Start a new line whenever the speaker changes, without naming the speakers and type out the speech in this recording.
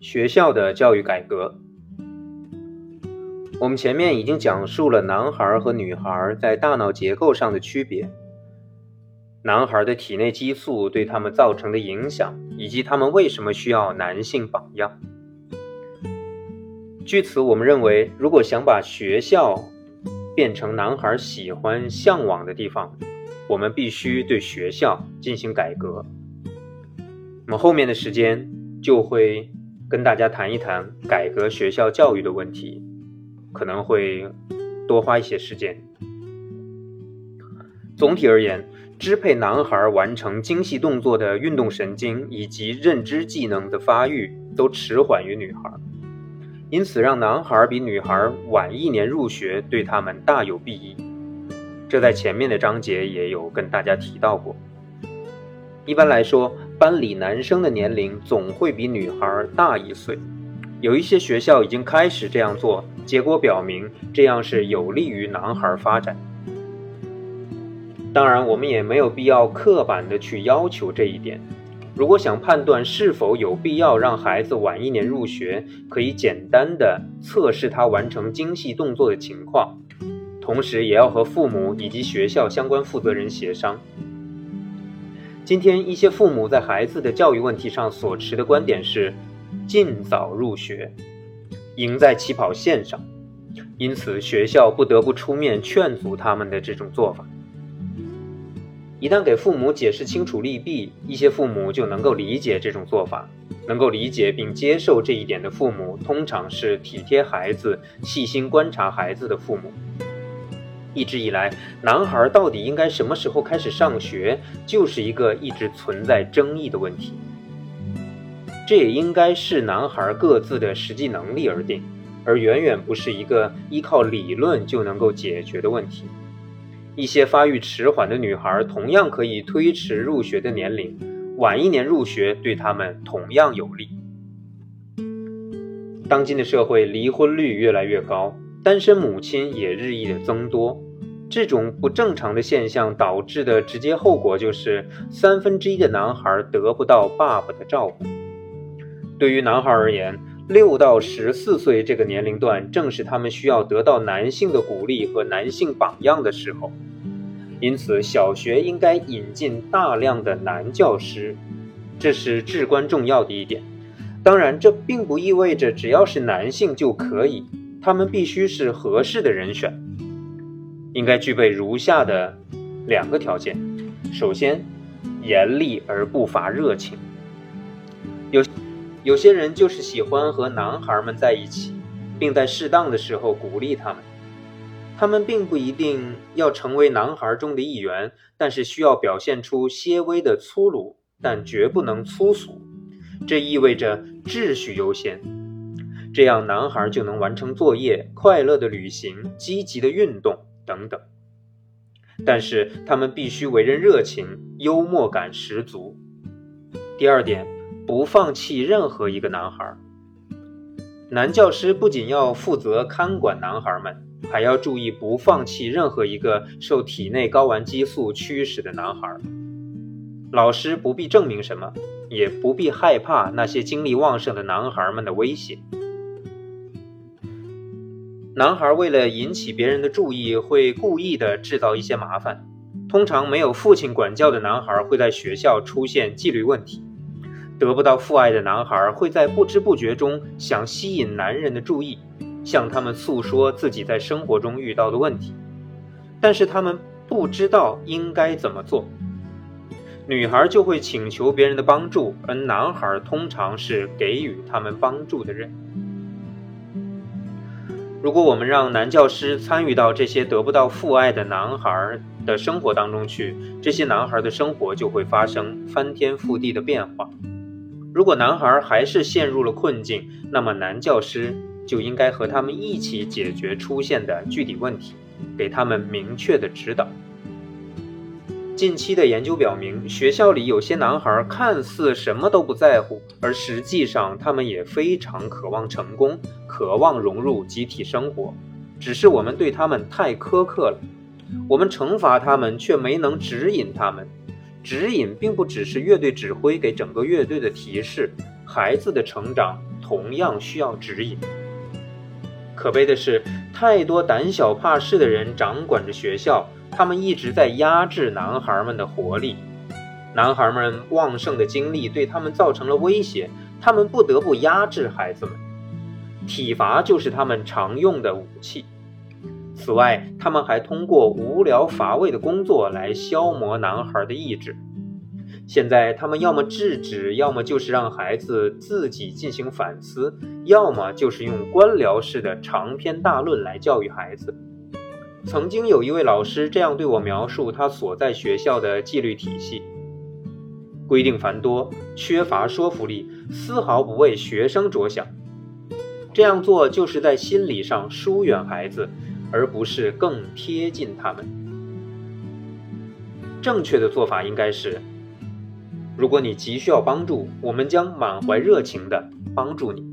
学校的教育改革，我们前面已经讲述了男孩和女孩在大脑结构上的区别，男孩的体内激素对他们造成的影响，以及他们为什么需要男性榜样。据此，我们认为，如果想把学校变成男孩喜欢、向往的地方，我们必须对学校进行改革。那么后面的时间就会。跟大家谈一谈改革学校教育的问题，可能会多花一些时间。总体而言，支配男孩完成精细动作的运动神经以及认知技能的发育都迟缓于女孩，因此让男孩比女孩晚一年入学对他们大有裨益。这在前面的章节也有跟大家提到过。一般来说。班里男生的年龄总会比女孩大一岁，有一些学校已经开始这样做，结果表明这样是有利于男孩发展。当然，我们也没有必要刻板的去要求这一点。如果想判断是否有必要让孩子晚一年入学，可以简单的测试他完成精细动作的情况，同时也要和父母以及学校相关负责人协商。今天，一些父母在孩子的教育问题上所持的观点是，尽早入学，赢在起跑线上，因此学校不得不出面劝阻他们的这种做法。一旦给父母解释清楚利弊，一些父母就能够理解这种做法，能够理解并接受这一点的父母，通常是体贴孩子、细心观察孩子的父母。一直以来，男孩到底应该什么时候开始上学，就是一个一直存在争议的问题。这也应该是男孩各自的实际能力而定，而远远不是一个依靠理论就能够解决的问题。一些发育迟缓的女孩同样可以推迟入学的年龄，晚一年入学对他们同样有利。当今的社会，离婚率越来越高，单身母亲也日益的增多。这种不正常的现象导致的直接后果就是三分之一的男孩得不到爸爸的照顾。对于男孩而言，六到十四岁这个年龄段正是他们需要得到男性的鼓励和男性榜样的时候，因此小学应该引进大量的男教师，这是至关重要的一点。当然，这并不意味着只要是男性就可以，他们必须是合适的人选。应该具备如下的两个条件：首先，严厉而不乏热情。有有些人就是喜欢和男孩们在一起，并在适当的时候鼓励他们。他们并不一定要成为男孩中的一员，但是需要表现出些微的粗鲁，但绝不能粗俗。这意味着秩序优先，这样男孩就能完成作业、快乐的旅行、积极的运动。等等，但是他们必须为人热情，幽默感十足。第二点，不放弃任何一个男孩。男教师不仅要负责看管男孩们，还要注意不放弃任何一个受体内睾丸激素驱使的男孩。老师不必证明什么，也不必害怕那些精力旺盛的男孩们的威胁。男孩为了引起别人的注意，会故意的制造一些麻烦。通常没有父亲管教的男孩会在学校出现纪律问题。得不到父爱的男孩会在不知不觉中想吸引男人的注意，向他们诉说自己在生活中遇到的问题，但是他们不知道应该怎么做。女孩就会请求别人的帮助，而男孩通常是给予他们帮助的人。如果我们让男教师参与到这些得不到父爱的男孩的生活当中去，这些男孩的生活就会发生翻天覆地的变化。如果男孩还是陷入了困境，那么男教师就应该和他们一起解决出现的具体问题，给他们明确的指导。近期的研究表明，学校里有些男孩看似什么都不在乎，而实际上他们也非常渴望成功，渴望融入集体生活。只是我们对他们太苛刻了，我们惩罚他们却没能指引他们。指引并不只是乐队指挥给整个乐队的提示，孩子的成长同样需要指引。可悲的是，太多胆小怕事的人掌管着学校，他们一直在压制男孩们的活力。男孩们旺盛的精力对他们造成了威胁，他们不得不压制孩子们。体罚就是他们常用的武器。此外，他们还通过无聊乏味的工作来消磨男孩的意志。现在，他们要么制止，要么就是让孩子自己进行反思，要么就是用官僚式的长篇大论来教育孩子。曾经有一位老师这样对我描述他所在学校的纪律体系：规定繁多，缺乏说服力，丝毫不为学生着想。这样做就是在心理上疏远孩子，而不是更贴近他们。正确的做法应该是。如果你急需要帮助，我们将满怀热情地帮助你。